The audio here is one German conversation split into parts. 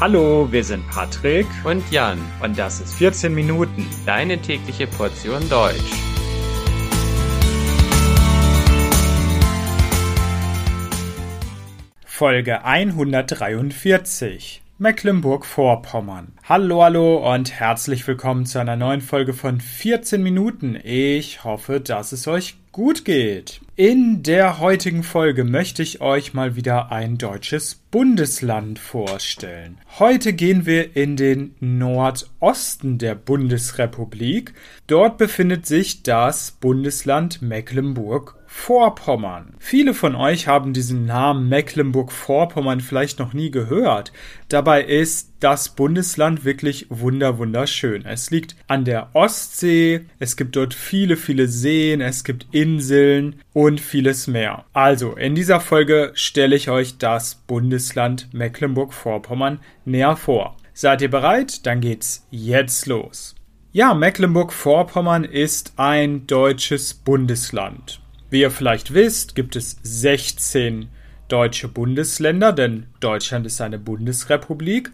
Hallo, wir sind Patrick. Und Jan. Und das ist 14 Minuten, deine tägliche Portion Deutsch. Folge 143 Mecklenburg-Vorpommern. Hallo, hallo und herzlich willkommen zu einer neuen Folge von 14 Minuten. Ich hoffe, dass es euch gut geht. In der heutigen Folge möchte ich euch mal wieder ein deutsches Bundesland vorstellen. Heute gehen wir in den Nordosten der Bundesrepublik. Dort befindet sich das Bundesland Mecklenburg Vorpommern. Viele von euch haben diesen Namen Mecklenburg-Vorpommern vielleicht noch nie gehört. Dabei ist das Bundesland wirklich wunder wunderschön. Es liegt an der Ostsee, es gibt dort viele, viele Seen, es gibt Inseln und vieles mehr. Also, in dieser Folge stelle ich euch das Bundesland Mecklenburg-Vorpommern näher vor. Seid ihr bereit? Dann geht's jetzt los. Ja, Mecklenburg-Vorpommern ist ein deutsches Bundesland. Wie ihr vielleicht wisst, gibt es 16 deutsche Bundesländer, denn Deutschland ist eine Bundesrepublik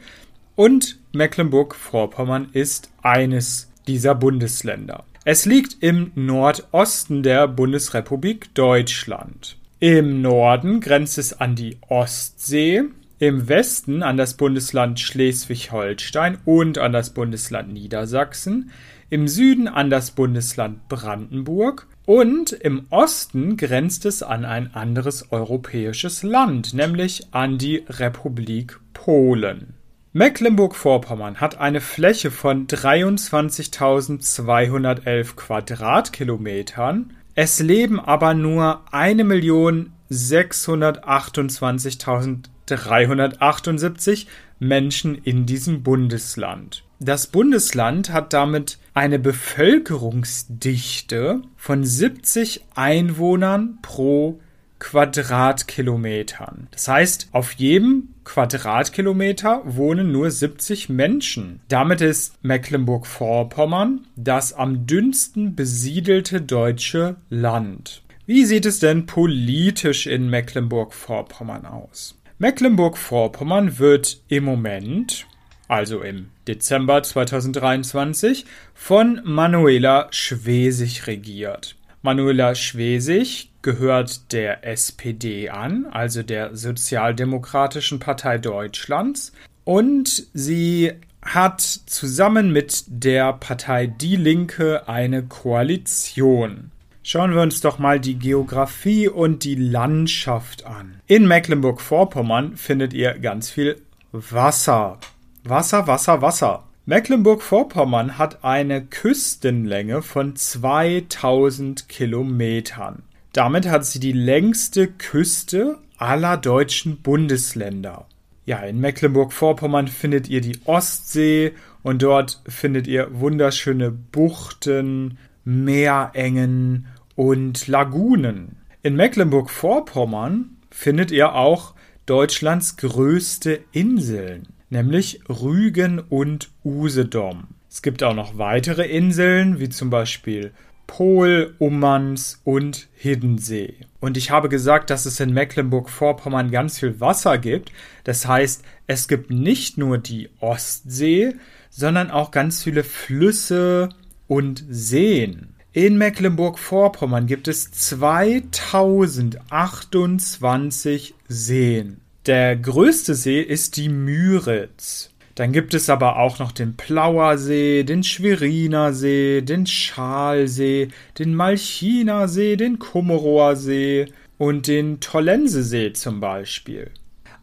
und Mecklenburg-Vorpommern ist eines dieser Bundesländer. Es liegt im Nordosten der Bundesrepublik Deutschland. Im Norden grenzt es an die Ostsee, im Westen an das Bundesland Schleswig-Holstein und an das Bundesland Niedersachsen, im Süden an das Bundesland Brandenburg und im Osten grenzt es an ein anderes europäisches Land, nämlich an die Republik Polen. Mecklenburg-Vorpommern hat eine Fläche von 23.211 Quadratkilometern. Es leben aber nur 1.628.378 Menschen in diesem Bundesland. Das Bundesland hat damit eine Bevölkerungsdichte von 70 Einwohnern pro Quadratkilometern. Das heißt, auf jedem Quadratkilometer wohnen nur 70 Menschen. Damit ist Mecklenburg-Vorpommern das am dünnsten besiedelte deutsche Land. Wie sieht es denn politisch in Mecklenburg-Vorpommern aus? Mecklenburg-Vorpommern wird im Moment also im Dezember 2023, von Manuela Schwesig regiert. Manuela Schwesig gehört der SPD an, also der Sozialdemokratischen Partei Deutschlands, und sie hat zusammen mit der Partei Die Linke eine Koalition. Schauen wir uns doch mal die Geografie und die Landschaft an. In Mecklenburg-Vorpommern findet ihr ganz viel Wasser. Wasser, Wasser, Wasser. Mecklenburg-Vorpommern hat eine Küstenlänge von 2000 Kilometern. Damit hat sie die längste Küste aller deutschen Bundesländer. Ja, in Mecklenburg-Vorpommern findet ihr die Ostsee und dort findet ihr wunderschöne Buchten, Meerengen und Lagunen. In Mecklenburg-Vorpommern findet ihr auch Deutschlands größte Inseln nämlich Rügen und Usedom. Es gibt auch noch weitere Inseln, wie zum Beispiel Pol, Ummanz und Hiddensee. Und ich habe gesagt, dass es in Mecklenburg-Vorpommern ganz viel Wasser gibt. Das heißt, es gibt nicht nur die Ostsee, sondern auch ganz viele Flüsse und Seen. In Mecklenburg-Vorpommern gibt es 2028 Seen. Der größte See ist die Müritz. Dann gibt es aber auch noch den Plauersee, den Schweriner See, den Schalsee, den Malchiner See, den Kummerower See und den Tollensesee zum Beispiel.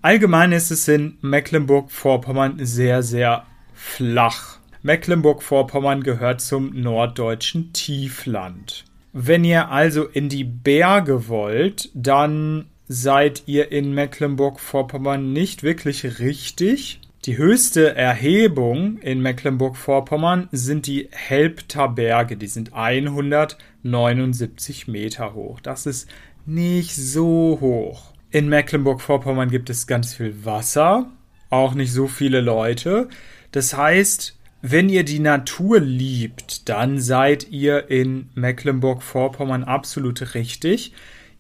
Allgemein ist es in Mecklenburg-Vorpommern sehr, sehr flach. Mecklenburg-Vorpommern gehört zum norddeutschen Tiefland. Wenn ihr also in die Berge wollt, dann seid ihr in Mecklenburg-Vorpommern nicht wirklich richtig. Die höchste Erhebung in Mecklenburg-Vorpommern sind die Helpter Berge. Die sind 179 Meter hoch. Das ist nicht so hoch. In Mecklenburg-Vorpommern gibt es ganz viel Wasser, auch nicht so viele Leute. Das heißt, wenn ihr die Natur liebt, dann seid ihr in Mecklenburg-Vorpommern absolut richtig.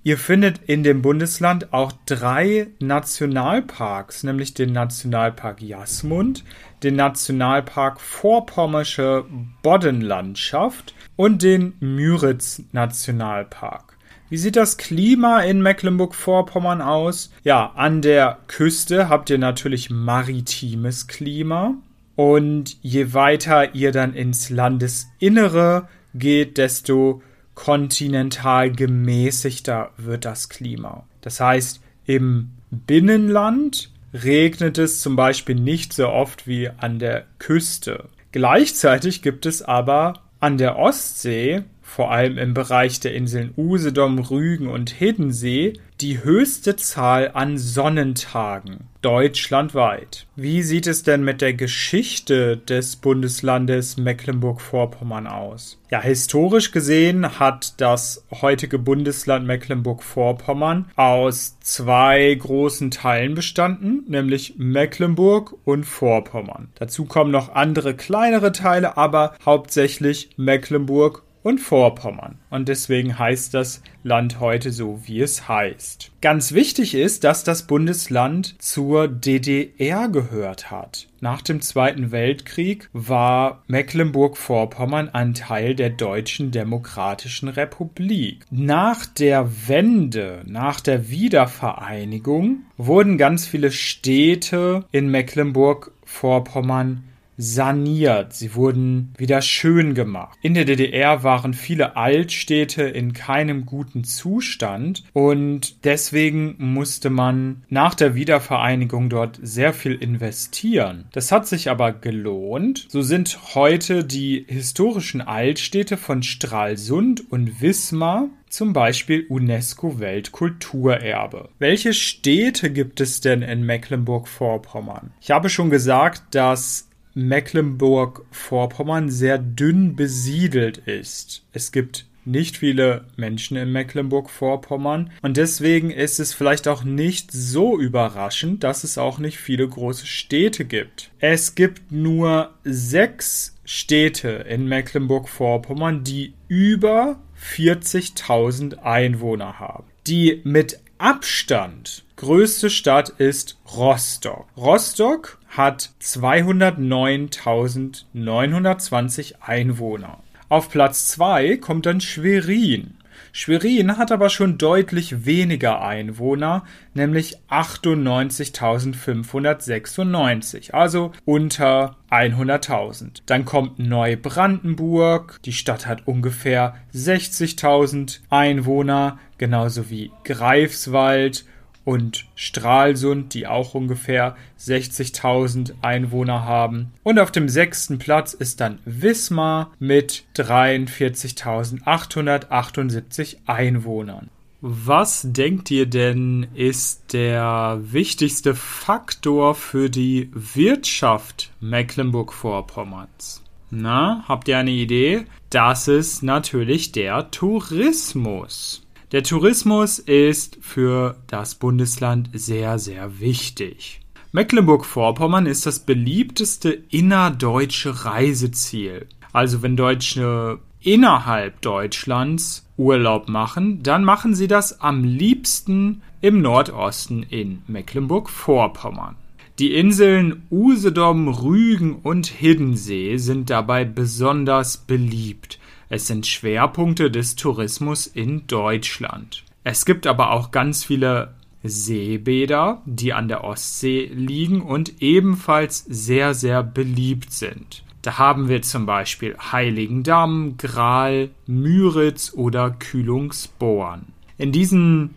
Ihr findet in dem Bundesland auch drei Nationalparks, nämlich den Nationalpark Jasmund, den Nationalpark Vorpommersche Boddenlandschaft und den Müritz Nationalpark. Wie sieht das Klima in Mecklenburg-Vorpommern aus? Ja, an der Küste habt ihr natürlich maritimes Klima. Und je weiter ihr dann ins Landesinnere geht, desto kontinental gemäßigter wird das Klima. Das heißt, im Binnenland regnet es zum Beispiel nicht so oft wie an der Küste. Gleichzeitig gibt es aber an der Ostsee vor allem im Bereich der Inseln Usedom, Rügen und Hiddensee, die höchste Zahl an Sonnentagen deutschlandweit. Wie sieht es denn mit der Geschichte des Bundeslandes Mecklenburg-Vorpommern aus? Ja, historisch gesehen hat das heutige Bundesland Mecklenburg-Vorpommern aus zwei großen Teilen bestanden, nämlich Mecklenburg und Vorpommern. Dazu kommen noch andere kleinere Teile, aber hauptsächlich Mecklenburg und Vorpommern. Und deswegen heißt das Land heute so, wie es heißt. Ganz wichtig ist, dass das Bundesland zur DDR gehört hat. Nach dem Zweiten Weltkrieg war Mecklenburg-Vorpommern ein Teil der Deutschen Demokratischen Republik. Nach der Wende, nach der Wiedervereinigung wurden ganz viele Städte in Mecklenburg-Vorpommern saniert, sie wurden wieder schön gemacht. In der DDR waren viele Altstädte in keinem guten Zustand und deswegen musste man nach der Wiedervereinigung dort sehr viel investieren. Das hat sich aber gelohnt. So sind heute die historischen Altstädte von Stralsund und Wismar zum Beispiel UNESCO Weltkulturerbe. Welche Städte gibt es denn in Mecklenburg-Vorpommern? Ich habe schon gesagt, dass Mecklenburg-Vorpommern sehr dünn besiedelt ist. Es gibt nicht viele Menschen in Mecklenburg-Vorpommern und deswegen ist es vielleicht auch nicht so überraschend, dass es auch nicht viele große Städte gibt. Es gibt nur sechs Städte in Mecklenburg-Vorpommern, die über 40.000 Einwohner haben. Die mit Abstand größte Stadt ist Rostock. Rostock hat 209.920 Einwohner. Auf Platz 2 kommt dann Schwerin. Schwerin hat aber schon deutlich weniger Einwohner, nämlich 98.596, also unter 100.000. Dann kommt Neubrandenburg, die Stadt hat ungefähr 60.000 Einwohner, genauso wie Greifswald und Stralsund, die auch ungefähr 60.000 Einwohner haben. Und auf dem sechsten Platz ist dann Wismar mit 43.878 Einwohnern. Was denkt ihr denn ist der wichtigste Faktor für die Wirtschaft Mecklenburg-Vorpommerns? Na, habt ihr eine Idee? Das ist natürlich der Tourismus. Der Tourismus ist für das Bundesland sehr, sehr wichtig. Mecklenburg-Vorpommern ist das beliebteste innerdeutsche Reiseziel. Also wenn Deutsche innerhalb Deutschlands Urlaub machen, dann machen sie das am liebsten im Nordosten in Mecklenburg-Vorpommern. Die Inseln Usedom, Rügen und Hiddensee sind dabei besonders beliebt. Es sind Schwerpunkte des Tourismus in Deutschland. Es gibt aber auch ganz viele Seebäder, die an der Ostsee liegen und ebenfalls sehr, sehr beliebt sind. Da haben wir zum Beispiel Heiligendamm, Gral, Müritz oder Kühlungsborn. In diesen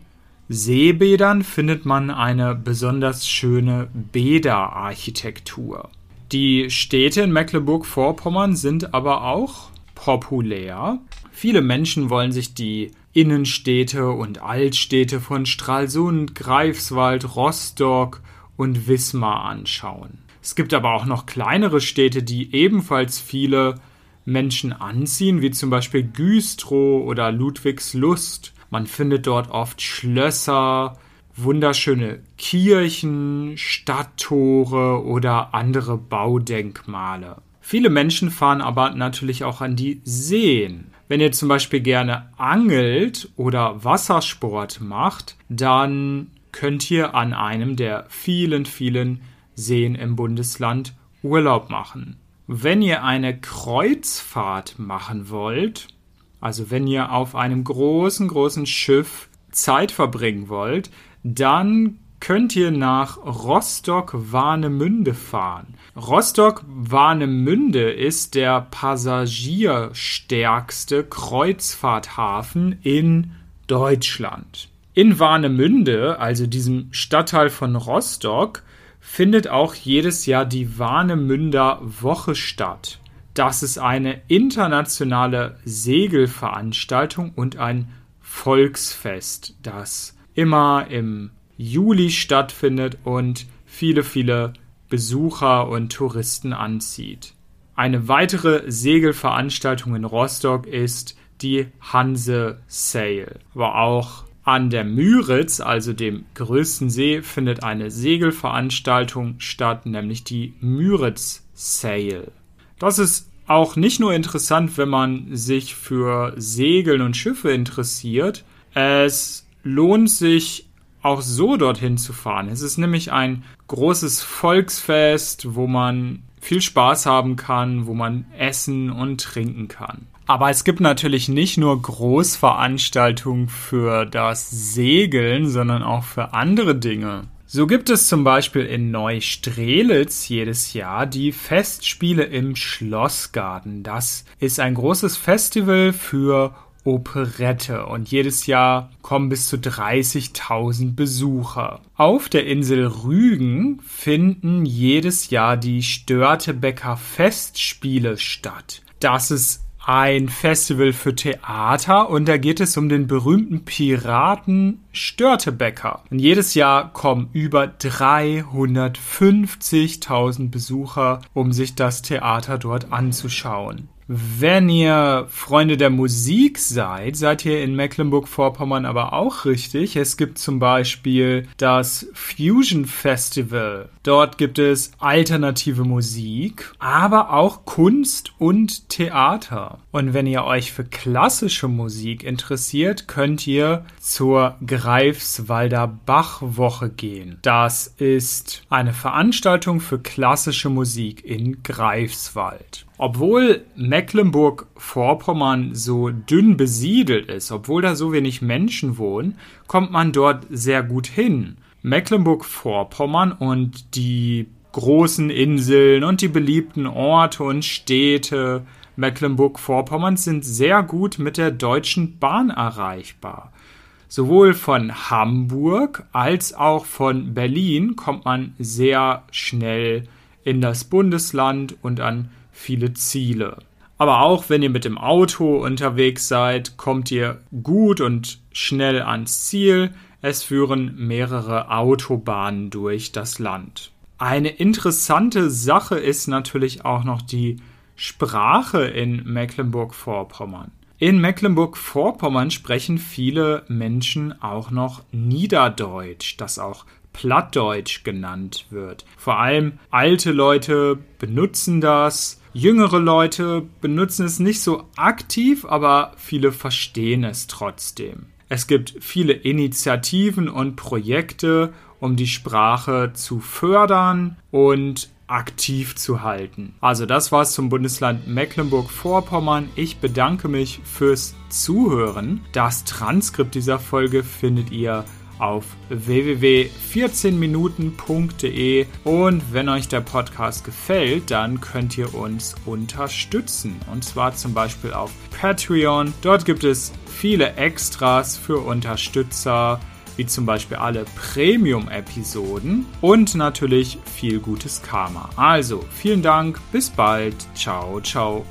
Seebädern findet man eine besonders schöne Bäderarchitektur. Die Städte in Mecklenburg-Vorpommern sind aber auch populär. Viele Menschen wollen sich die Innenstädte und Altstädte von Stralsund, Greifswald, Rostock und Wismar anschauen. Es gibt aber auch noch kleinere Städte, die ebenfalls viele Menschen anziehen, wie zum Beispiel Güstrow oder Ludwigslust. Man findet dort oft Schlösser, wunderschöne Kirchen, Stadttore oder andere Baudenkmale. Viele Menschen fahren aber natürlich auch an die Seen. Wenn ihr zum Beispiel gerne angelt oder Wassersport macht, dann könnt ihr an einem der vielen, vielen Seen im Bundesland Urlaub machen. Wenn ihr eine Kreuzfahrt machen wollt, also wenn ihr auf einem großen, großen Schiff Zeit verbringen wollt, dann könnt ihr nach Rostock-Warnemünde fahren. Rostock-Warnemünde ist der passagierstärkste Kreuzfahrthafen in Deutschland. In Warnemünde, also diesem Stadtteil von Rostock, findet auch jedes Jahr die Warnemünder Woche statt. Das ist eine internationale Segelveranstaltung und ein Volksfest, das immer im Juli stattfindet und viele, viele Besucher und Touristen anzieht. Eine weitere Segelveranstaltung in Rostock ist die Hanse Sail. Aber auch an der Müritz, also dem größten See, findet eine Segelveranstaltung statt, nämlich die Müritz Sail. Das ist auch nicht nur interessant, wenn man sich für Segeln und Schiffe interessiert. Es lohnt sich auch so dorthin zu fahren. Es ist nämlich ein großes Volksfest, wo man viel Spaß haben kann, wo man essen und trinken kann. Aber es gibt natürlich nicht nur Großveranstaltungen für das Segeln, sondern auch für andere Dinge. So gibt es zum Beispiel in Neustrelitz jedes Jahr die Festspiele im Schlossgarten. Das ist ein großes Festival für Operette und jedes Jahr kommen bis zu 30.000 Besucher. Auf der Insel Rügen finden jedes Jahr die Störtebecker Festspiele statt. Das ist ein Festival für Theater und da geht es um den berühmten Piraten Störtebecker. Und jedes Jahr kommen über 350.000 Besucher, um sich das Theater dort anzuschauen. Wenn ihr Freunde der Musik seid, seid ihr in Mecklenburg-Vorpommern aber auch richtig. Es gibt zum Beispiel das Fusion Festival. Dort gibt es alternative Musik, aber auch Kunst und Theater. Und wenn ihr euch für klassische Musik interessiert, könnt ihr zur Greifswalder Bachwoche gehen. Das ist eine Veranstaltung für klassische Musik in Greifswald. Obwohl Mecklenburg-Vorpommern so dünn besiedelt ist, obwohl da so wenig Menschen wohnen, kommt man dort sehr gut hin. Mecklenburg-Vorpommern und die großen Inseln und die beliebten Orte und Städte Mecklenburg-Vorpommern sind sehr gut mit der Deutschen Bahn erreichbar. Sowohl von Hamburg als auch von Berlin kommt man sehr schnell in das Bundesland und an viele Ziele. Aber auch wenn ihr mit dem Auto unterwegs seid, kommt ihr gut und schnell ans Ziel. Es führen mehrere Autobahnen durch das Land. Eine interessante Sache ist natürlich auch noch die Sprache in Mecklenburg-Vorpommern. In Mecklenburg-Vorpommern sprechen viele Menschen auch noch Niederdeutsch, das auch Plattdeutsch genannt wird. Vor allem alte Leute benutzen das, jüngere Leute benutzen es nicht so aktiv, aber viele verstehen es trotzdem. Es gibt viele Initiativen und Projekte, um die Sprache zu fördern und aktiv zu halten. Also das war's zum Bundesland Mecklenburg-Vorpommern. Ich bedanke mich fürs Zuhören. Das Transkript dieser Folge findet ihr auf www.14minuten.de und wenn euch der Podcast gefällt, dann könnt ihr uns unterstützen und zwar zum Beispiel auf Patreon. Dort gibt es viele Extras für Unterstützer wie zum Beispiel alle Premium-Episoden und natürlich viel gutes Karma. Also, vielen Dank, bis bald, ciao, ciao.